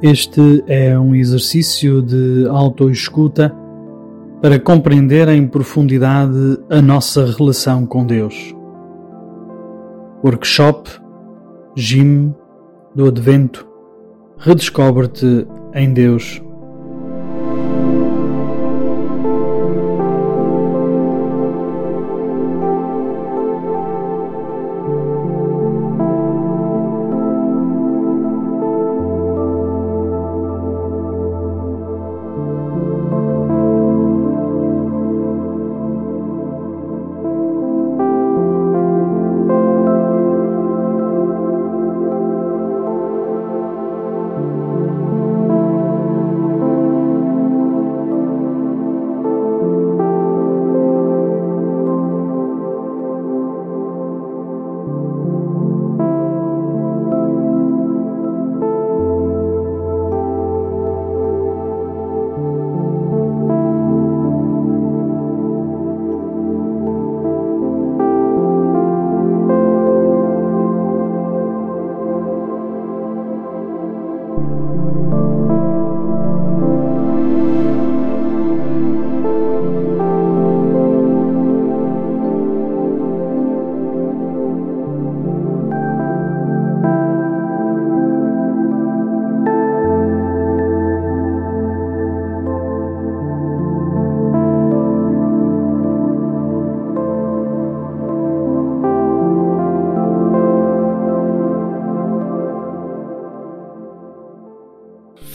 Este é um exercício de autoescuta para compreender em profundidade a nossa relação com Deus. Workshop Jim do Advento Redescobre-te em Deus.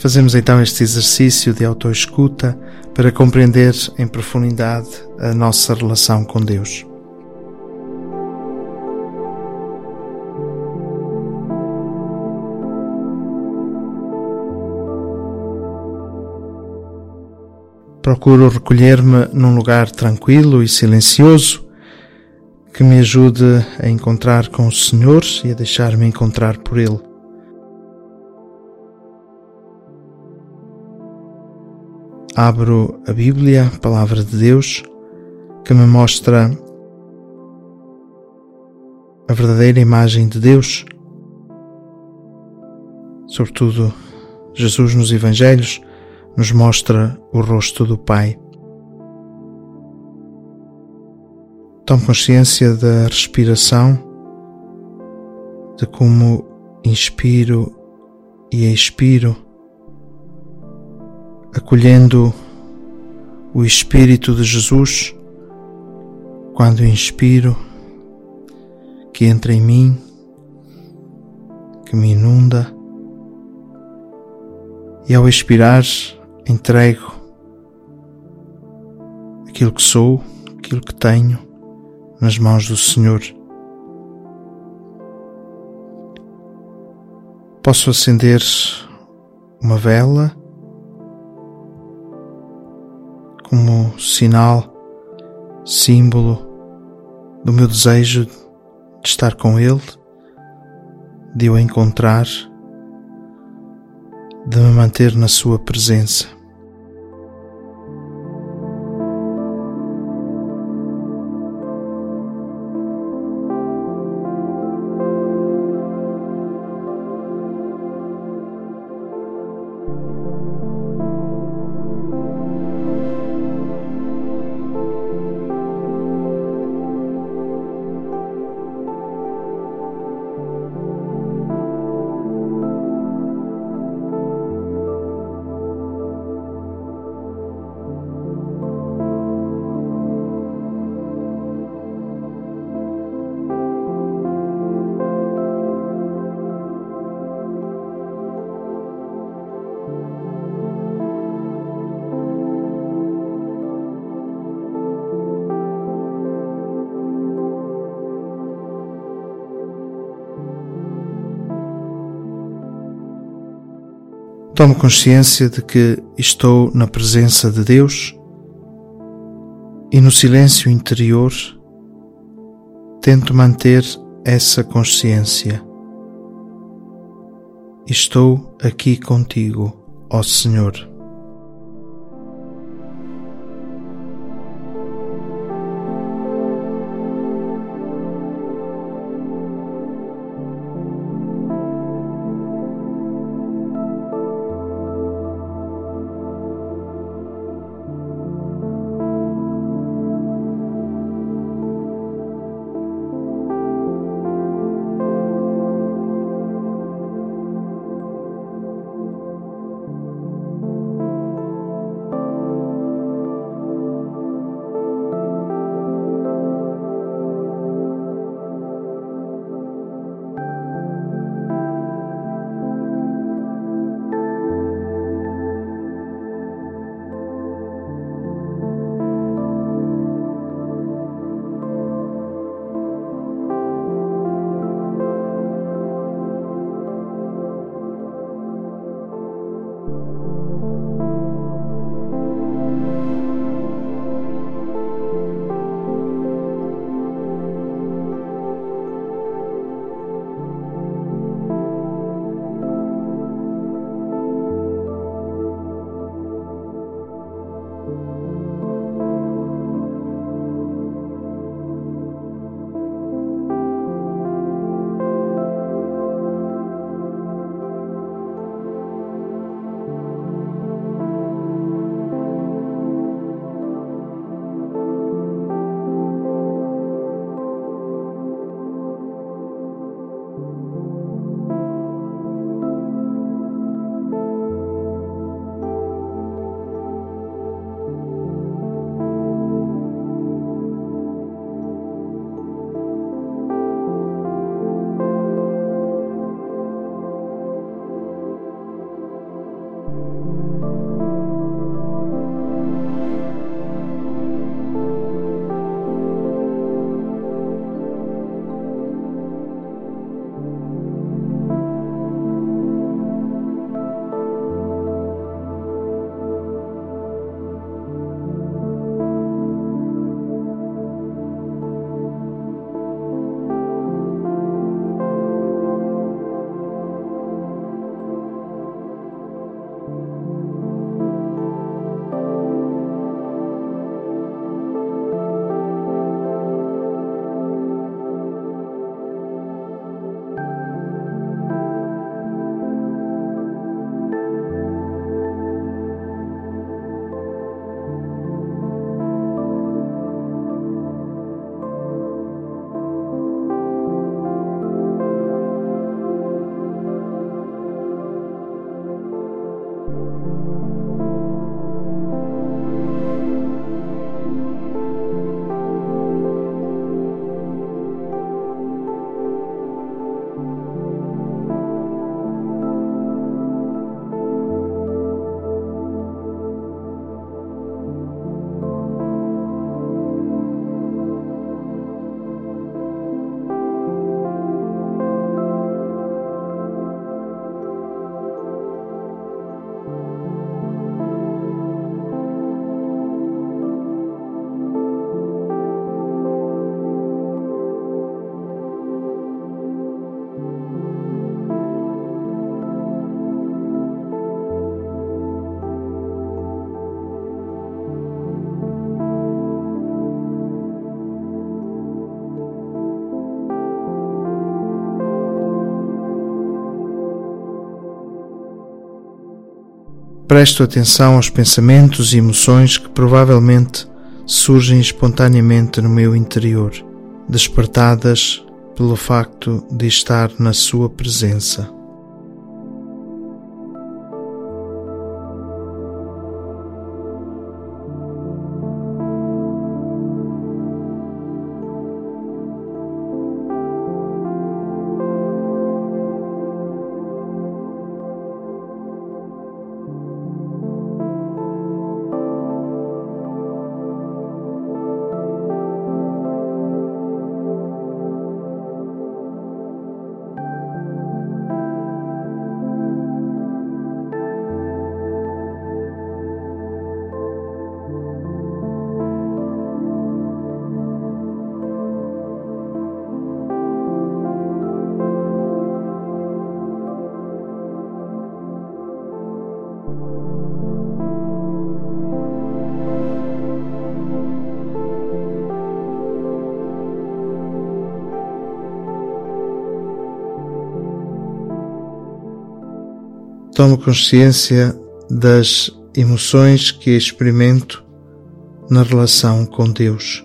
Fazemos então este exercício de autoescuta para compreender em profundidade a nossa relação com Deus. Procuro recolher-me num lugar tranquilo e silencioso que me ajude a encontrar com o Senhor e a deixar-me encontrar por Ele. Abro a Bíblia, a Palavra de Deus, que me mostra a verdadeira imagem de Deus, sobretudo Jesus nos Evangelhos nos mostra o rosto do Pai. Tomo consciência da respiração, de como inspiro e expiro acolhendo o Espírito de Jesus quando inspiro, que entra em mim, que me inunda, e ao expirar entrego aquilo que sou, aquilo que tenho nas mãos do Senhor. Posso acender uma vela como sinal, símbolo do meu desejo de estar com Ele, de o encontrar, de me manter na Sua presença. Tomo consciência de que estou na presença de Deus e no silêncio interior tento manter essa consciência. Estou aqui contigo, ó Senhor. Presto atenção aos pensamentos e emoções que provavelmente surgem espontaneamente no meu interior, despertadas pelo facto de estar na Sua presença. Tomo consciência das emoções que experimento na relação com Deus.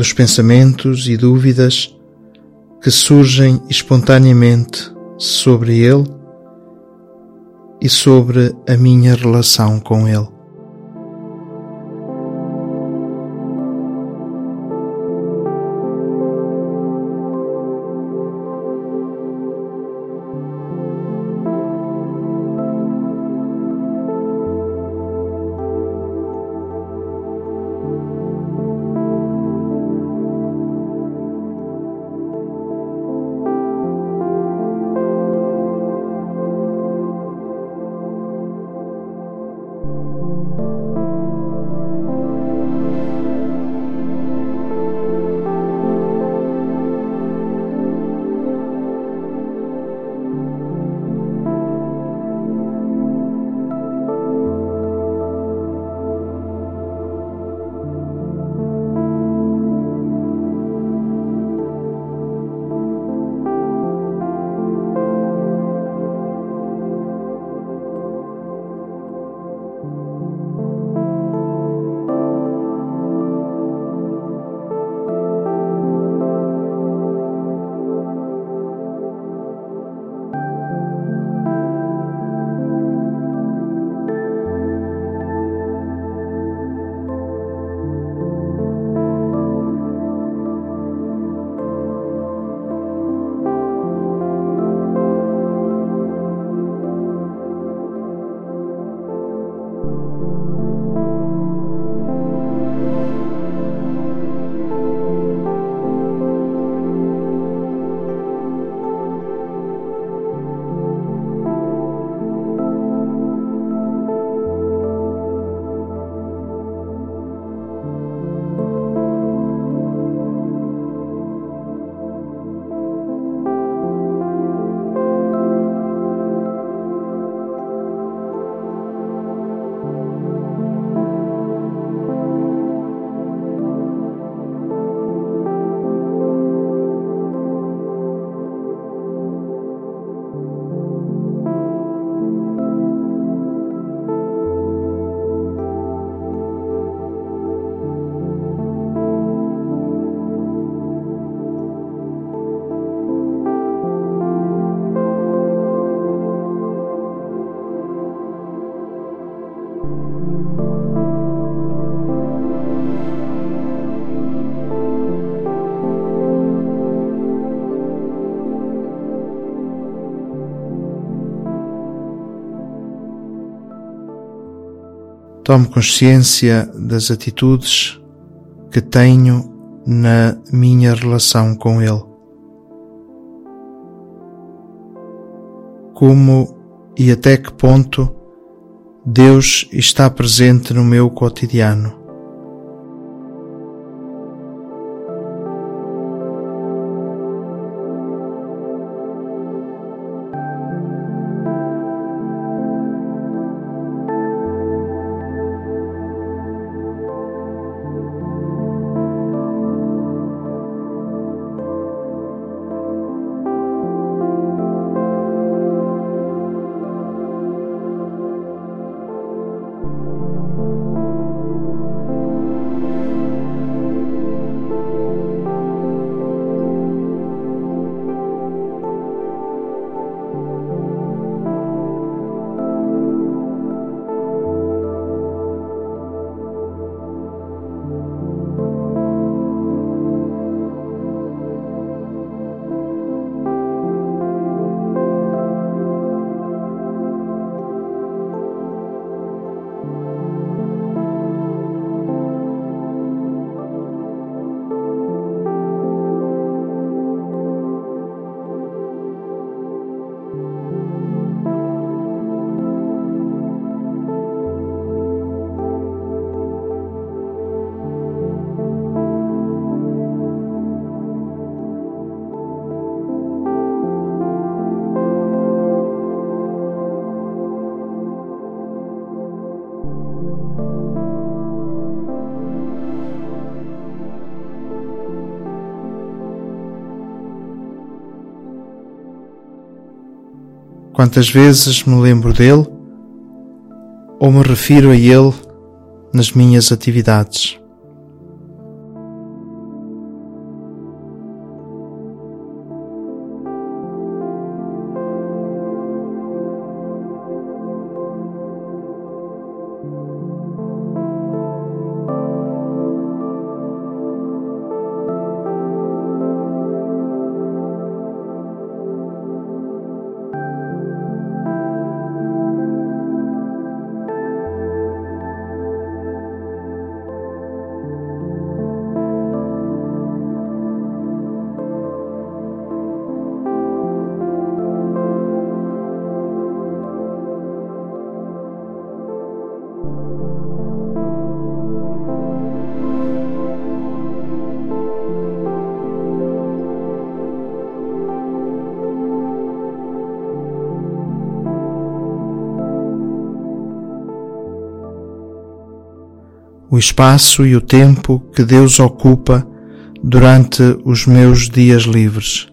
Dos pensamentos e dúvidas que surgem espontaneamente sobre Ele e sobre a minha relação com Ele. Tomo consciência das atitudes que tenho na minha relação com Ele. Como e até que ponto Deus está presente no meu cotidiano. Quantas vezes me lembro dele ou me refiro a ele nas minhas atividades. O espaço e o tempo que Deus ocupa durante os meus dias livres.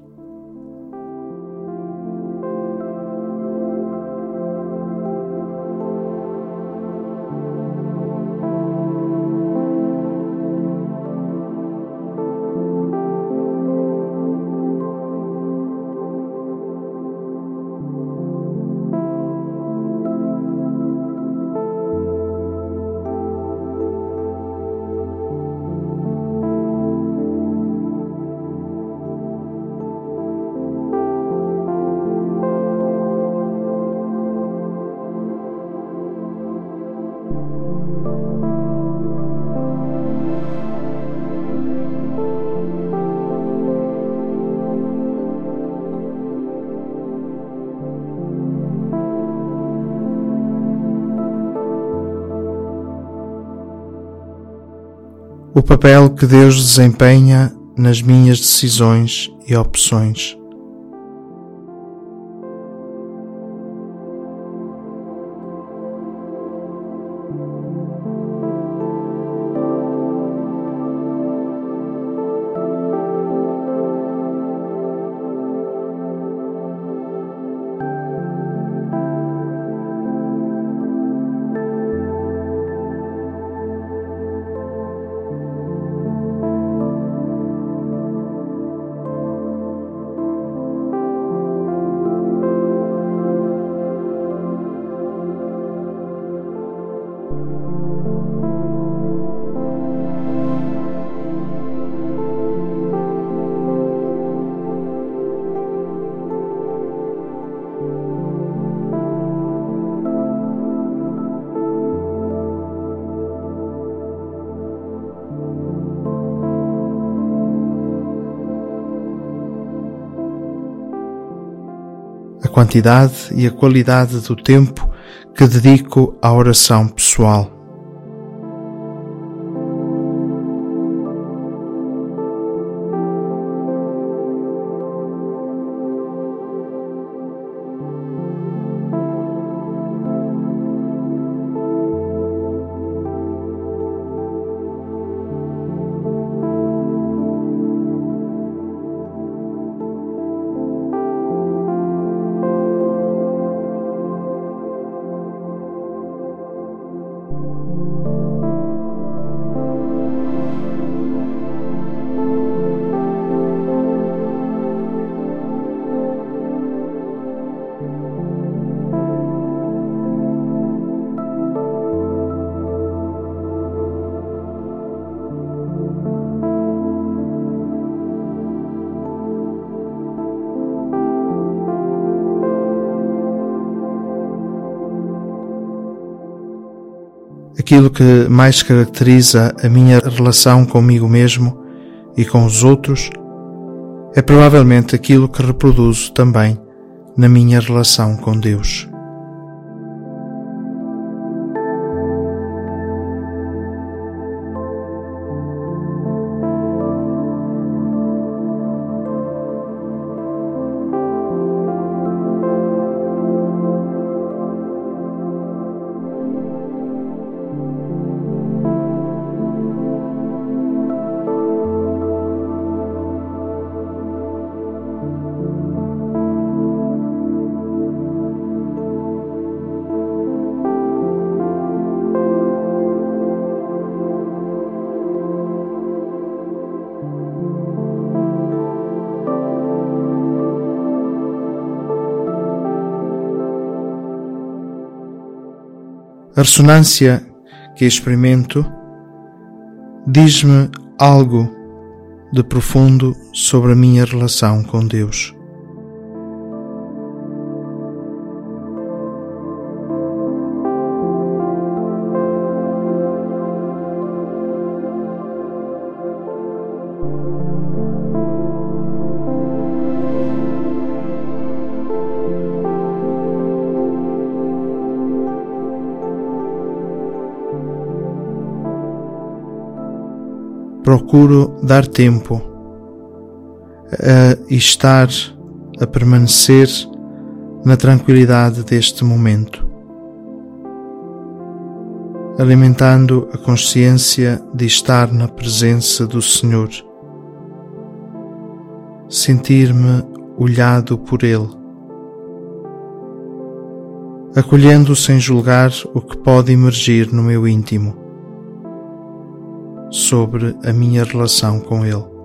O papel que Deus desempenha nas minhas decisões e opções. Quantidade e a qualidade do tempo que dedico à oração pessoal. Aquilo que mais caracteriza a minha relação comigo mesmo e com os outros é provavelmente aquilo que reproduzo também na minha relação com Deus. A ressonância que experimento diz-me algo de profundo sobre a minha relação com Deus. Procuro dar tempo a estar, a permanecer na tranquilidade deste momento, alimentando a consciência de estar na presença do Senhor, sentir-me olhado por Ele, acolhendo sem julgar o que pode emergir no meu íntimo sobre a minha relação com Ele.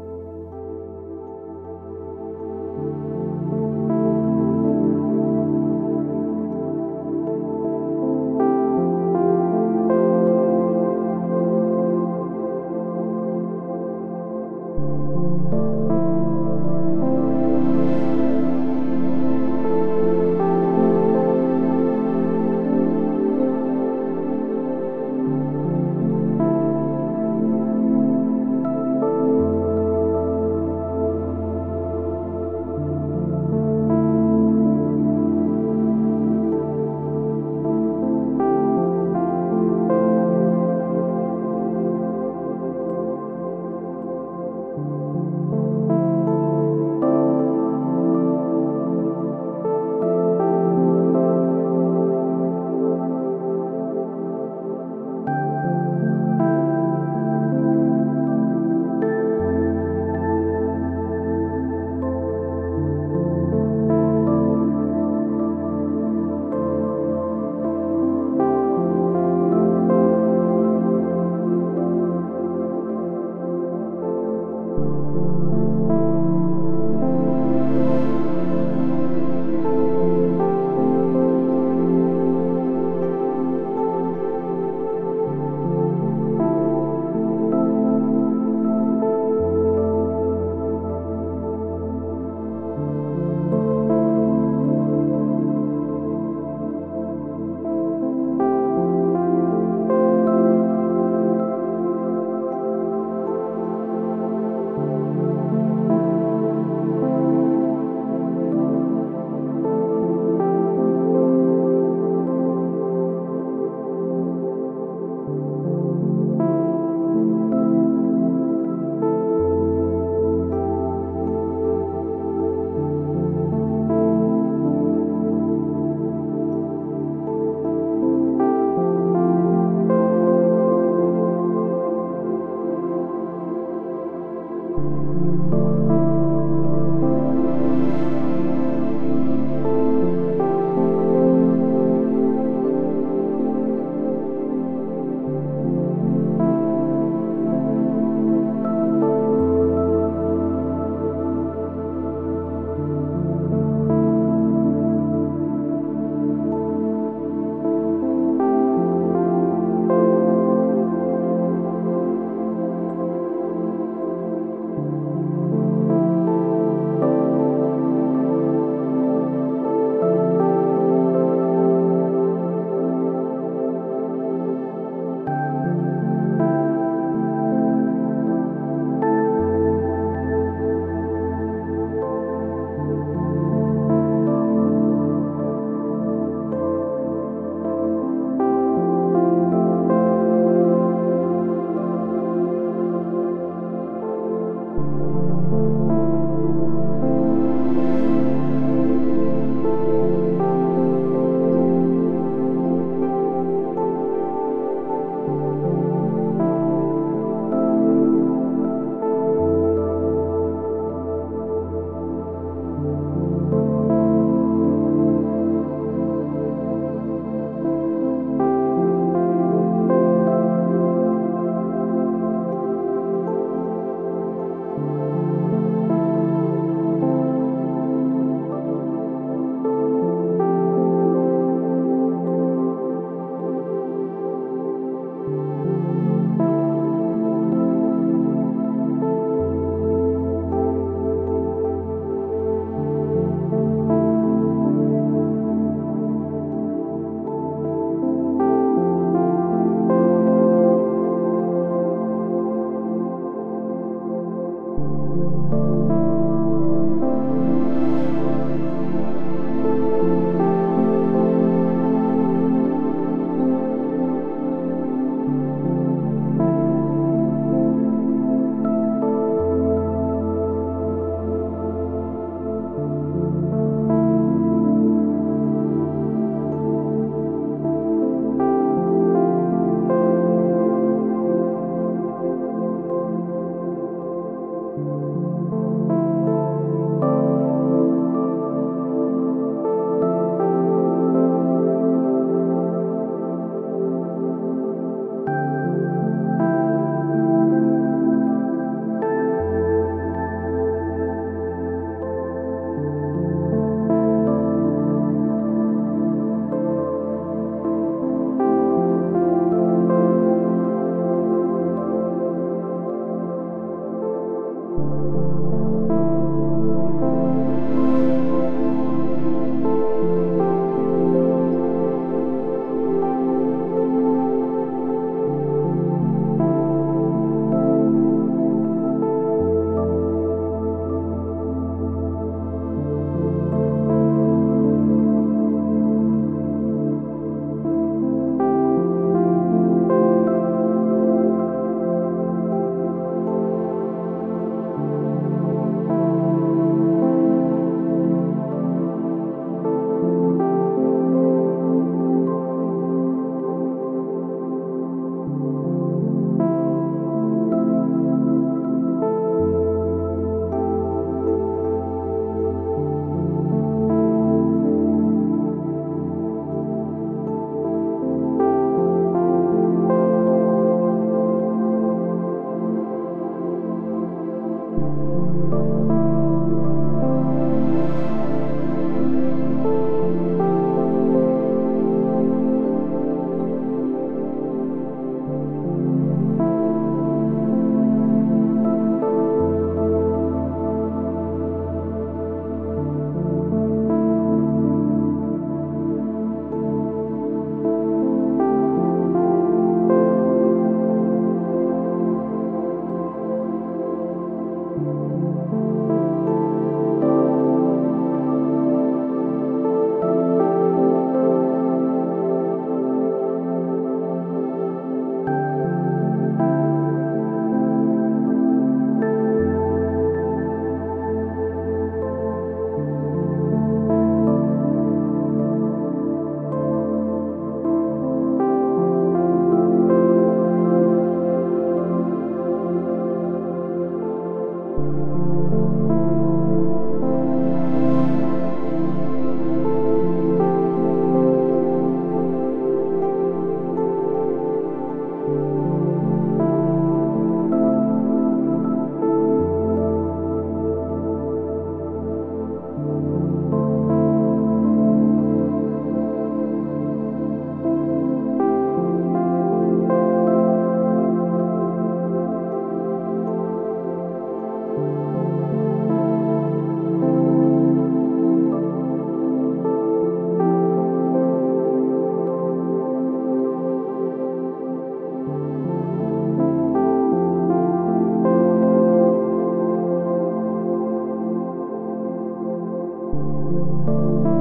you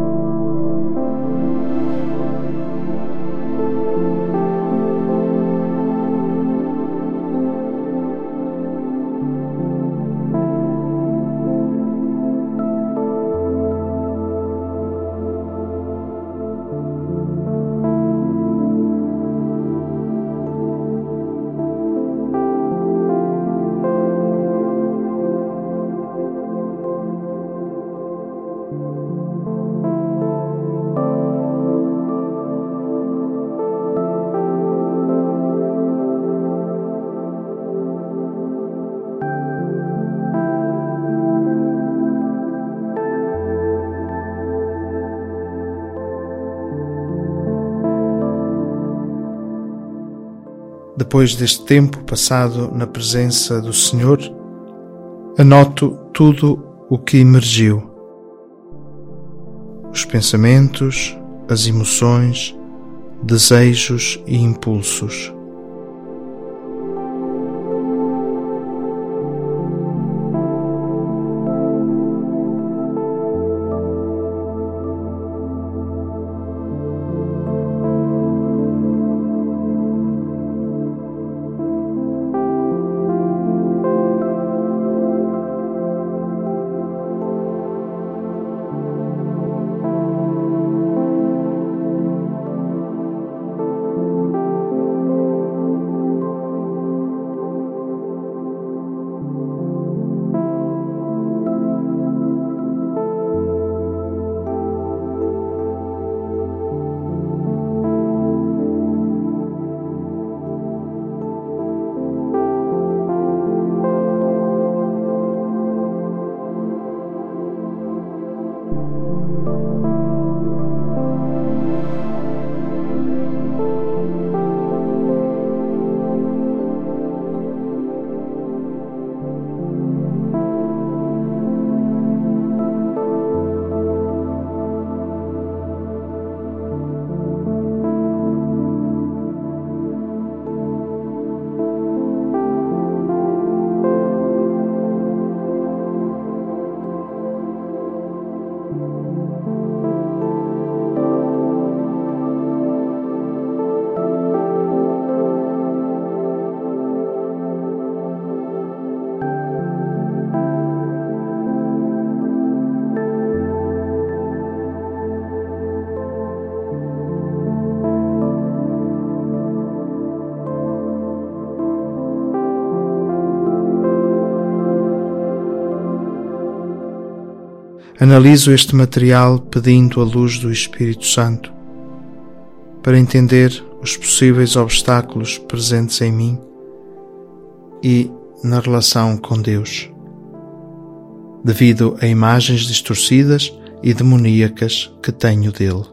depois deste tempo passado na presença do Senhor, anoto tudo o que emergiu. Os pensamentos, as emoções, desejos e impulsos. Analiso este material pedindo a luz do Espírito Santo para entender os possíveis obstáculos presentes em mim e na relação com Deus, devido a imagens distorcidas e demoníacas que tenho dele.